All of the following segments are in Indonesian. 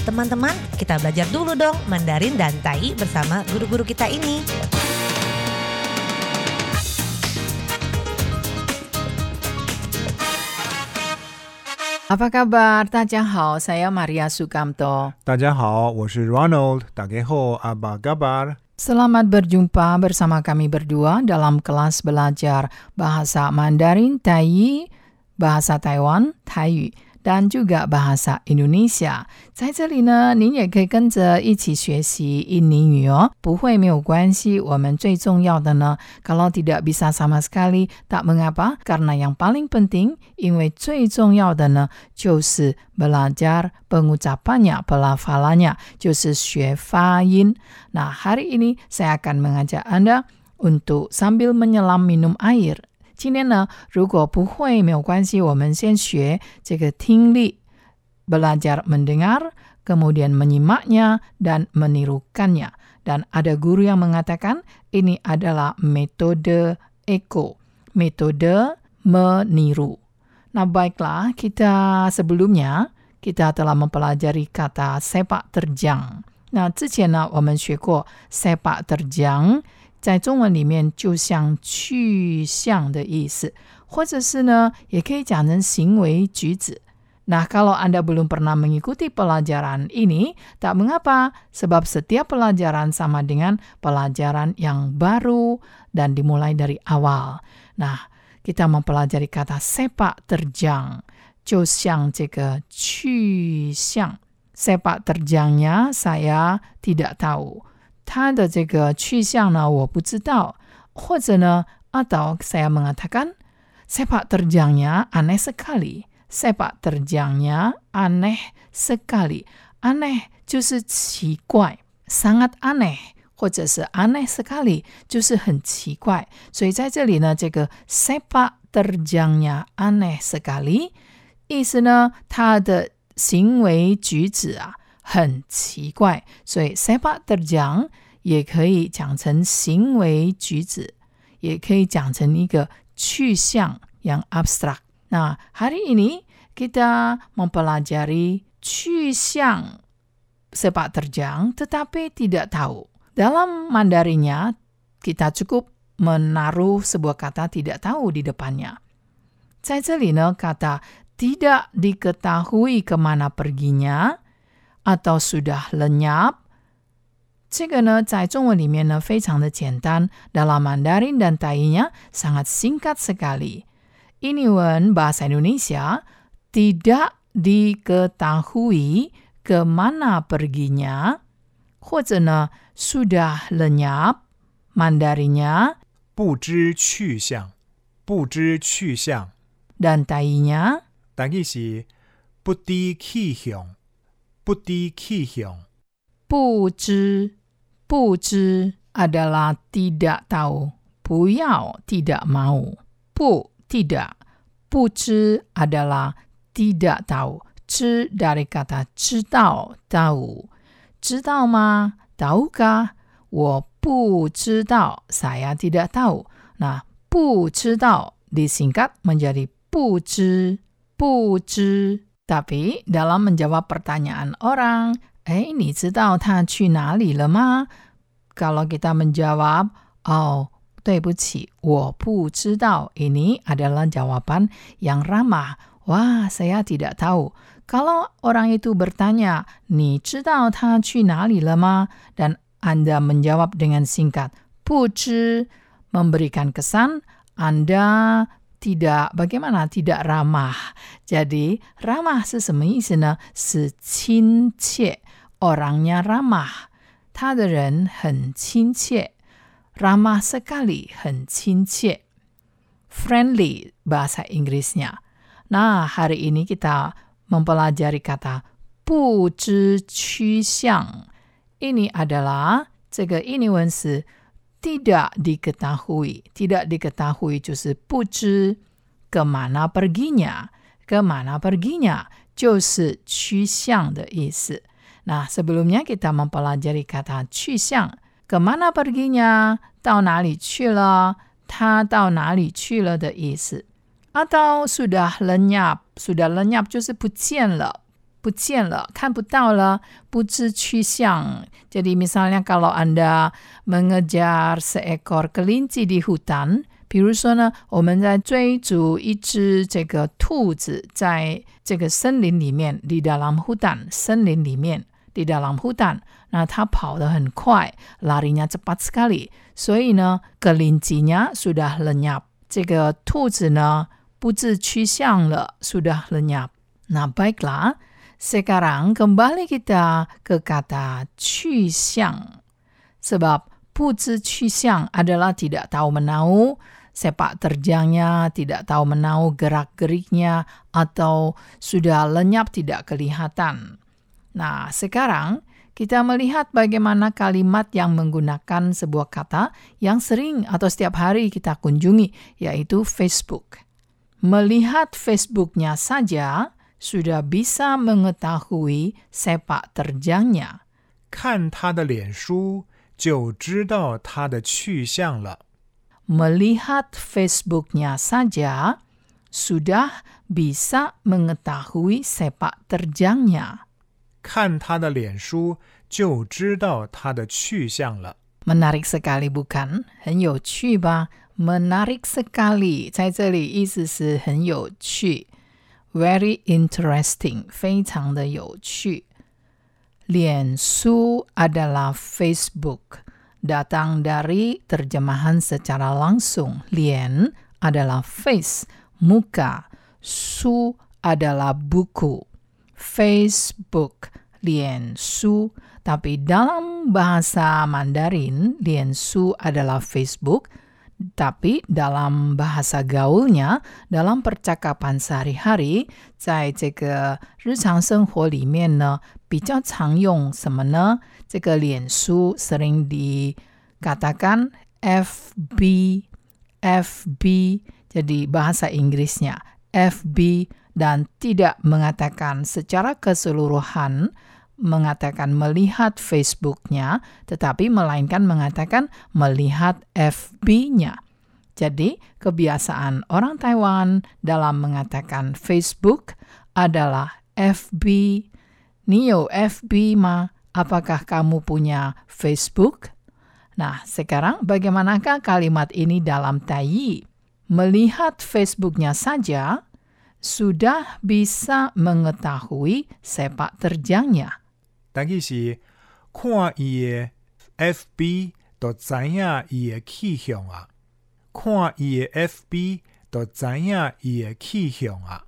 Teman-teman, kita belajar dulu dong Mandarin dan Tai bersama guru-guru kita ini. Apa kabar? Tadjahau, saya Maria Sukamto. Tadjahau, saya Ronald. Tageho, apa kabar? Selamat berjumpa bersama kami berdua dalam kelas belajar bahasa Mandarin, Tai, bahasa Taiwan, Taiyu dan juga bahasa Indonesia。在这里呢，您也可以跟着一起学习印尼语哦，不会没有关系。我们最重要的呢，kalau tidak bisa sama sekali tak mengapa karena yang paling penting，因为最重要的呢就是 belajar pengucapannya, pelafalannya，就是学发音。Nah hari ini saya akan mengajak Anda untuk sambil menyelam minum air。 今天呢，如果不会没有关系，我们先学这个听力，belajar mendengar, kemudian menyimaknya dan menirukannya. Dan ada guru yang mengatakan ini adalah metode echo, metode meniru. Nah, baiklah, kita sebelumnya kita telah mempelajari kata sepak terjang. Nah, 之前呢，我们学过 sepak terjang。 在中文里面就像去向的意思，或者是呢，也可以讲成行为举止。Nah, kalau Anda belum pernah mengikuti pelajaran ini, tak mengapa, sebab setiap pelajaran sama dengan pelajaran yang baru dan dimulai dari awal. Nah, kita mempelajari kata sepak terjang, 就像这个去向。sepak terjangnya saya tidak tahu. 它的这个去向呢，我不知道。或者呢，atau saya mengatakan sepak terjangnya aneh sekali. sepak terjangnya aneh sekali. aneh 就是奇怪，sangat aneh，或者是 aneh sekali 就是很奇怪。所以在这里呢，这个 sepak terjangnya aneh sekali 意思呢，它的行为举止啊。很奇怪，所以 sepak terjang 也可以讲成行为举止，也可以讲成一个去向 yang abstrak。那 hari ini kita mempelajari 去向 sepak terjang, tetapi tidak tahu. Dalam Mandarinnya, kita cukup menaruh sebuah kata tidak tahu di depannya. 在这里呢，kata tidak diketahui kemana perginya atau sudah lenyap 这个呢，在中文里面呢，非常的简单。Dalam Mandarin dan Tai-nya sangat singkat sekali. Ini wen bahasa Indonesia tidak diketahui kemana perginya, 或者呢 sudah lenyap. Mandarinnya 不知去向，不知去向。 dan Tai-nya 但意是不知去向， 不知去向。不知不知 adalah tidak tahu. 不要 tidak mau. 不 tidak. 不知 adalah tidak tahu. 知 dari kata 知道 tahu. 知道吗 Tahukah? 我不知道 saya tidak tahu. Nah, 不知道 disingkat menjadi 不知不知 tapi dalam menjawab pertanyaan orang, eh, 你知道他去哪里了吗? Kalau kita menjawab, oh, 对不起，我不知道. Ini adalah jawaban yang ramah. Wah, saya tidak tahu. Kalau orang itu bertanya, 你知道他去哪里了吗? Dan Anda menjawab dengan singkat, 不知, memberikan kesan Anda tidak bagaimana tidak ramah. Jadi ramah 是什么意思呢？是亲切，orangnya ramah，他的人很亲切，ramah sekali 很亲切，friendly bahasa Inggrisnya. Nah hari ini kita mempelajari kata 不知趋向。ini adalah 这个印尼文是 tidak diketahui. Tidak diketahui 就是不知 kemana perginya. Kemana perginya 就是趋向的意思。Nah, sebelumnya kita mempelajari kata 去向 kemana perginya 到哪里去了他到哪里去了的意思。atau sudah lenyap, sudah lenyap 就是不见了。 不见了，看不到了，不知去向. Jadi misalnya kalau Anda mengejar seekor kelinci di hutan, 比如说呢，我们在追逐一只这个兔子，在这个森林里面，di dalam hutan，森林里面，di dalam hutan，那它跑得很快，larinya cepat sekali，所以呢，kelincinya sudah lenyap，这个兔子呢不知去向了，sudah lenyap。那 baiklah。 sekarang kembali kita ke kata qiang. Sebab "putu qiang adalah tidak tahu menau, sepak terjangnya tidak tahu menau gerak-geriknya atau sudah lenyap tidak kelihatan. Nah, sekarang kita melihat bagaimana kalimat yang menggunakan sebuah kata yang sering atau setiap hari kita kunjungi, yaitu Facebook. Melihat Facebooknya saja, sudah bisa mengetahui sepak terjangnya. 看他的脸书就知道他的去向了。Melihat Facebooknya saja sudah bisa mengetahui sepak terjangnya. 看他的脸书就知道他的去向了。Menarik sekali bukan? 很有趣吧？Menarik sekali 在这里意思是很有趣。 very interesting，非常的有趣。脸书 adalah Facebook, datang dari terjemahan secara langsung. Lien adalah face, muka. Su adalah buku. Facebook, Lien Su. Tapi dalam bahasa Mandarin, Lien Su adalah Facebook tapi dalam bahasa gaulnya, dalam percakapan sehari-hari，在这个日常生活里面呢，比较常用什么呢？这个脸书 sering dikatakan FB, FB, jadi bahasa Inggrisnya FB dan tidak mengatakan secara keseluruhan mengatakan melihat Facebooknya, tetapi melainkan mengatakan melihat FB-nya. Jadi, kebiasaan orang Taiwan dalam mengatakan Facebook adalah FB. Nio FB ma, apakah kamu punya Facebook? Nah, sekarang bagaimanakah kalimat ini dalam Taiyi? Melihat Facebooknya saja, sudah bisa mengetahui sepak terjangnya. 但其是看伊的 FB 就知影伊的去向啊，看伊的 FB 就知影伊的去向啊。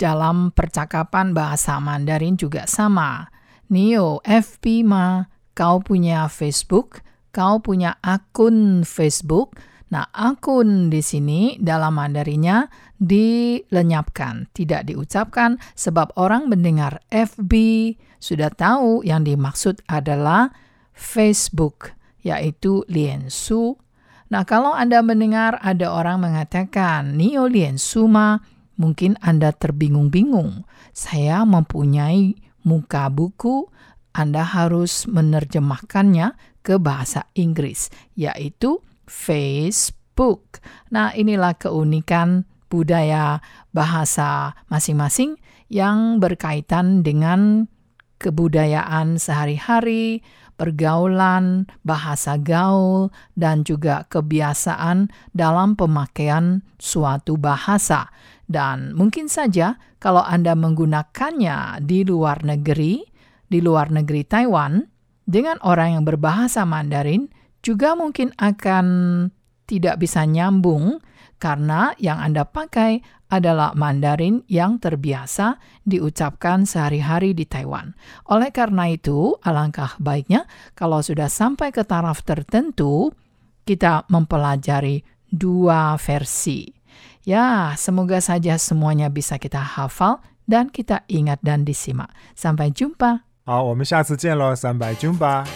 Dalam percakapan bahasa Mandarin juga sama. Nio FB ma, kau punya Facebook, kau punya akun Facebook. Nah, akun di sini dalam Mandarinnya dilenyapkan, tidak diucapkan sebab orang mendengar FB sudah tahu yang dimaksud adalah Facebook, yaitu Liensu. Nah, kalau Anda mendengar ada orang mengatakan Nio Liensu ma, mungkin Anda terbingung-bingung. Saya mempunyai muka buku, Anda harus menerjemahkannya ke bahasa Inggris, yaitu Facebook. Nah, inilah keunikan budaya bahasa masing-masing yang berkaitan dengan kebudayaan sehari-hari, pergaulan, bahasa gaul, dan juga kebiasaan dalam pemakaian suatu bahasa. Dan mungkin saja kalau Anda menggunakannya di luar negeri, di luar negeri Taiwan, dengan orang yang berbahasa Mandarin, juga mungkin akan tidak bisa nyambung karena yang Anda pakai adalah Mandarin yang terbiasa diucapkan sehari-hari di Taiwan. Oleh karena itu, alangkah baiknya kalau sudah sampai ke taraf tertentu, kita mempelajari dua versi. Ya, semoga saja semuanya bisa kita hafal dan kita ingat dan disimak. Sampai jumpa. 好，我们下次见喽，三百 jumpa。